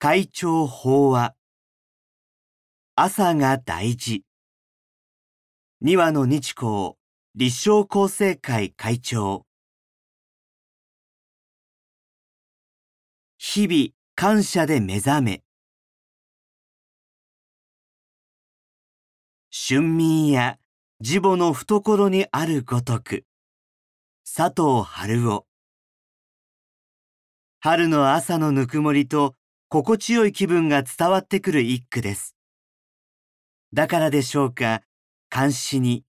会長法話朝が大事。二話の日光立正厚生会会長。日々感謝で目覚め。春眠や自母の懐にあるごとく佐藤春夫。春の朝のぬくもりと心地よい気分が伝わってくる一句です。だからでしょうか、漢詩に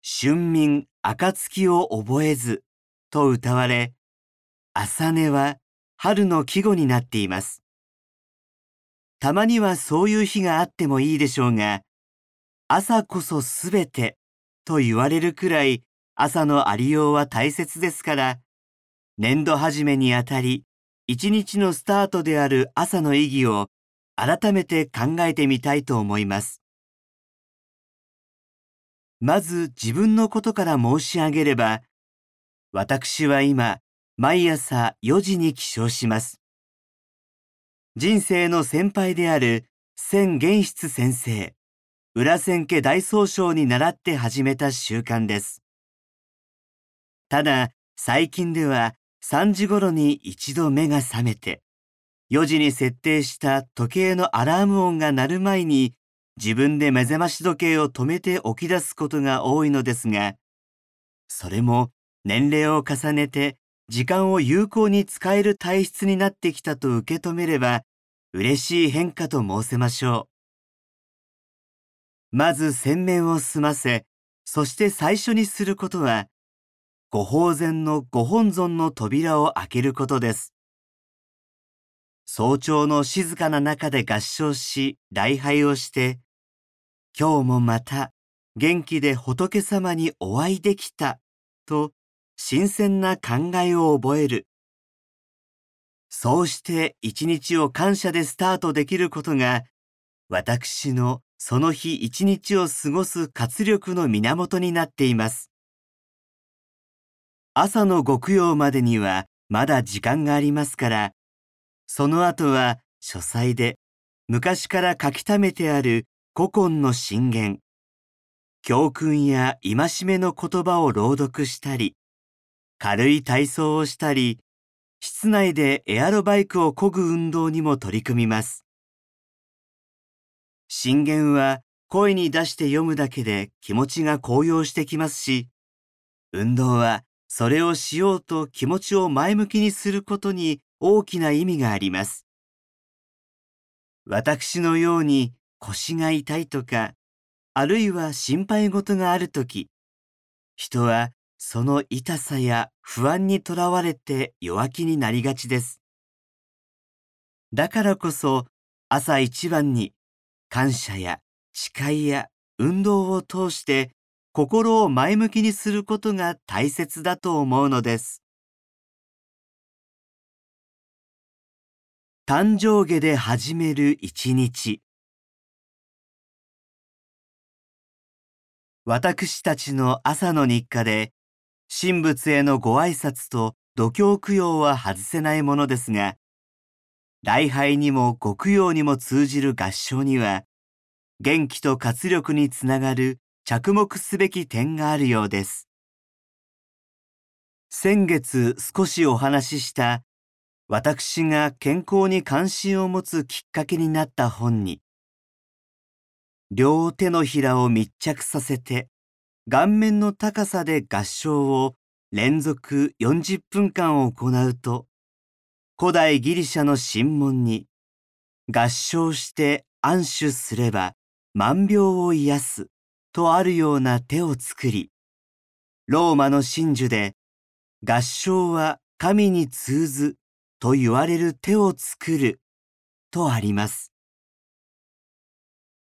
春眠暁を覚えずと歌われ、朝寝は春の季語になっています。たまにはそういう日があってもいいでしょうが、朝こそすべてと言われるくらい朝のありようは大切ですから、年度始めにあたり、一日のスタートである朝の意義を改めて考えてみたいと思います。まず自分のことから申し上げれば、私は今、毎朝4時に起床します。人生の先輩である千玄室先生、裏千家大総称に倣って始めた習慣です。ただ、最近では3時頃に一度目が覚めて、4時に設定した時計のアラーム音が鳴る前に自分で目覚まし時計を止めて起き出すことが多いのですが、それも年齢を重ねて時間を有効に使える体質になってきたと受け止めれば嬉しい変化と申せましょう。まず洗面を済ませ、そして最初にすることは、ご法前のご本尊の扉を開けることです。早朝の静かな中で合唱し、礼拝をして、今日もまた元気で仏様にお会いできたと新鮮な考えを覚える。そうして一日を感謝でスタートできることが私のその日一日を過ごす活力の源になっています。朝の極陽までにはまだ時間がありますから、その後は書斎で昔から書き溜めてある古今の信玄、教訓や戒めの言葉を朗読したり、軽い体操をしたり、室内でエアロバイクを漕ぐ運動にも取り組みます。信玄は声に出して読むだけで気持ちが高揚してきますし、運動はそれをしようと気持ちを前向きにすることに大きな意味があります。私のように腰が痛いとか、あるいは心配事があるとき、人はその痛さや不安にとらわれて弱気になりがちです。だからこそ朝一番に感謝や誓いや運動を通して心を前向きにすることが大切だと思うのです。誕生下で始める一日。私たちの朝の日課で、神仏へのご挨拶と度胸供養は外せないものですが、礼拝にもご供養にも通じる合唱には、元気と活力につながる着目すべき点があるようです。先月少しお話しした私が健康に関心を持つきっかけになった本に、両手のひらを密着させて、顔面の高さで合唱を連続40分間行うと、古代ギリシャの神門に、合唱して安守すれば万病を癒すとあるような手を作り、ローマの真珠で合唱は神に通ずと言われる手を作るとあります。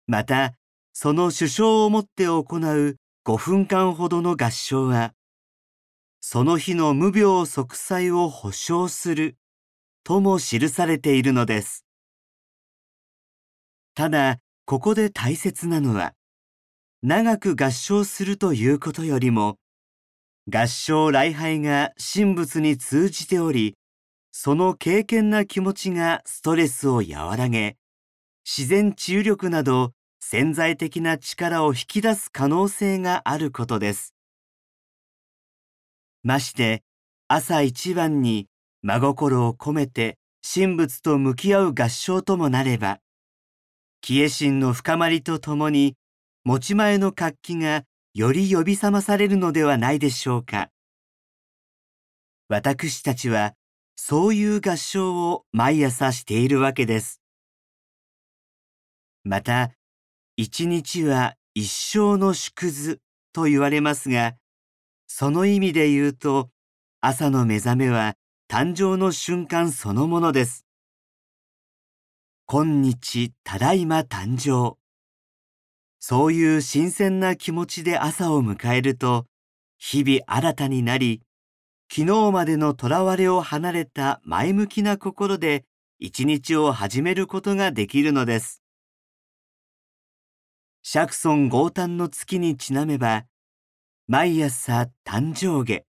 また、その首相をもって行う5分間ほどの合唱は、その日の無病息災を保証するとも記されているのです。ただ、ここで大切なのは、長く合唱するということよりも、合唱礼拝が神仏に通じており、その敬虔な気持ちがストレスを和らげ、自然治癒力など潜在的な力を引き出す可能性があることです。まして、朝一番に真心を込めて神仏と向き合う合唱ともなれば、帰依心の深まりとともに、持ち前の活気がより呼び覚まされるのではないでしょうか。私たちは、そういう合唱を毎朝しているわけです。また、一日は一生の縮図と言われますが、その意味で言うと、朝の目覚めは誕生の瞬間そのものです。今日ただいま誕生。そういう新鮮な気持ちで朝を迎えると、日々新たになり、昨日までの囚われを離れた前向きな心で一日を始めることができるのです。釈尊豪誕の月にちなめば、毎朝誕生下、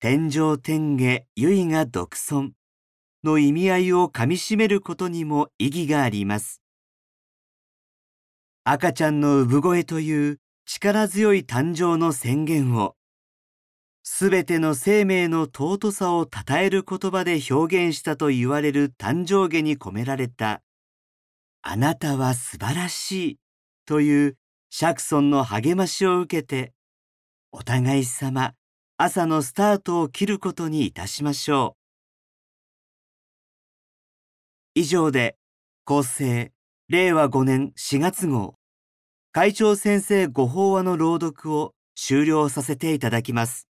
天上天下唯が独尊の意味合いをかみしめることにも意義があります。赤ちゃんの産声という力強い誕生の宣言を、すべての生命の尊さを称える言葉で表現したと言われる誕生下に込められた、あなたは素晴らしいという釈尊の励ましを受けて、お互い様、朝のスタートを切ることにいたしましょう。以上で、厚生、令和5年4月号、会長先生ご法話の朗読を終了させていただきます。